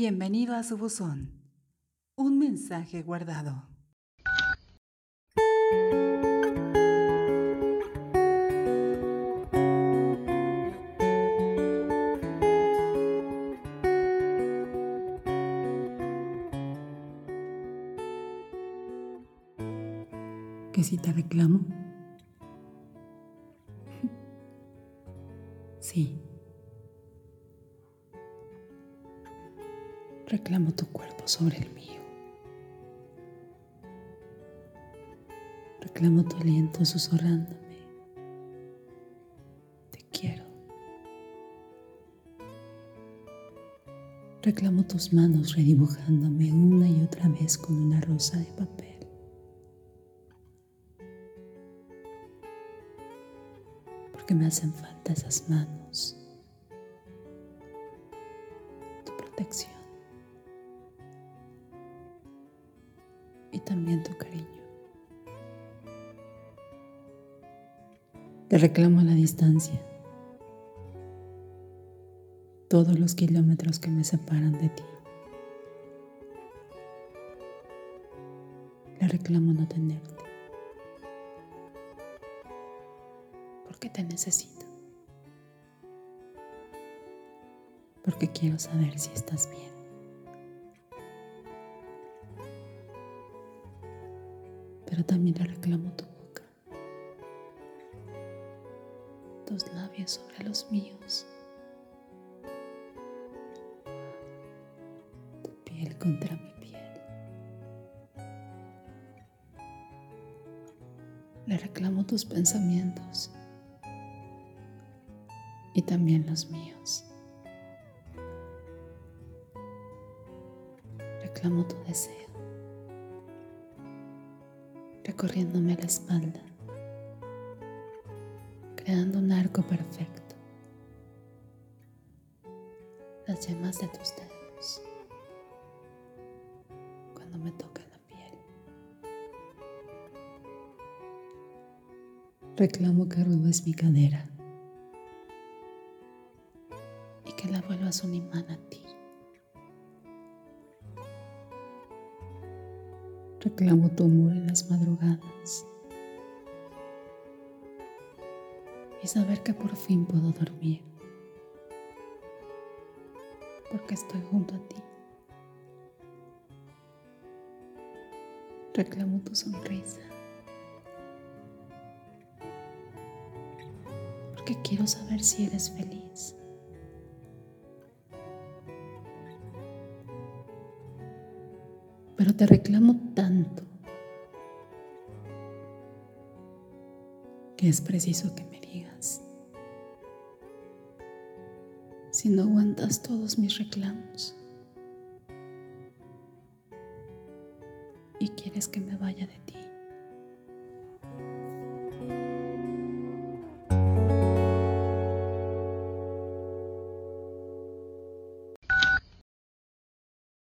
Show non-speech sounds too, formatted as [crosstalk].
Bienvenido a su buzón. Un mensaje guardado. ¿Que si te reclamo? [laughs] Sí. Reclamo tu cuerpo sobre el mío. Reclamo tu aliento susurrándome. Te quiero. Reclamo tus manos redibujándome una y otra vez con una rosa de papel. Porque me hacen falta esas manos. Tu protección. También tu cariño. Te reclamo la distancia, todos los kilómetros que me separan de ti. Le reclamo no tenerte, porque te necesito, porque quiero saber si estás bien. Pero también le reclamo tu boca, tus labios sobre los míos, tu piel contra mi piel. Le reclamo tus pensamientos y también los míos. Reclamo tu deseo recorriéndome la espalda, creando un arco perfecto. Las yemas de tus dedos cuando me toca la piel. Reclamo que robes mi cadera y que la vuelvas un imán a ti. Reclamo tu amor en las madrugadas y saber que por fin puedo dormir porque estoy junto a ti. Reclamo tu sonrisa porque quiero saber si eres feliz. Pero te reclamo tanto que es preciso que me digas. Si no aguantas todos mis reclamos y quieres que me vaya de ti.